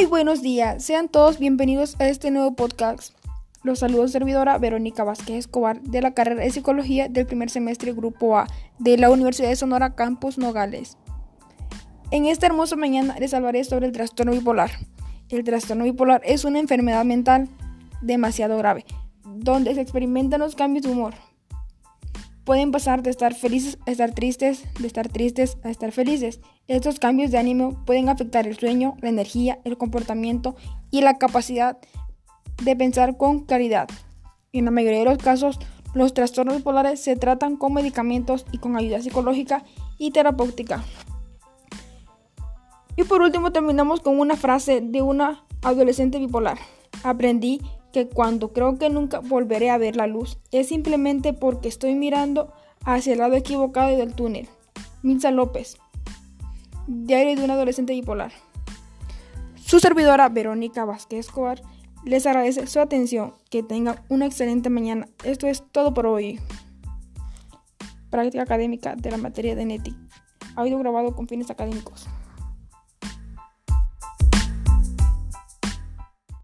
Muy buenos días, sean todos bienvenidos a este nuevo podcast. Los saludos servidora Verónica Vázquez Escobar de la carrera de Psicología del primer semestre Grupo A de la Universidad de Sonora Campus Nogales. En esta hermosa mañana les hablaré sobre el trastorno bipolar. El trastorno bipolar es una enfermedad mental demasiado grave, donde se experimentan los cambios de humor, pueden pasar de estar felices a estar tristes, de estar tristes a estar felices. Estos cambios de ánimo pueden afectar el sueño, la energía, el comportamiento y la capacidad de pensar con claridad. En la mayoría de los casos, los trastornos bipolares se tratan con medicamentos y con ayuda psicológica y terapéutica. Y por último terminamos con una frase de una adolescente bipolar. Aprendí que cuando creo que nunca volveré a ver la luz es simplemente porque estoy mirando hacia el lado equivocado del túnel. Milsa López. Diario de un adolescente bipolar. Su servidora Verónica Vázquez Escobar les agradece su atención. Que tengan una excelente mañana. Esto es todo por hoy. Práctica académica de la materia de NETI. Audio grabado con fines académicos.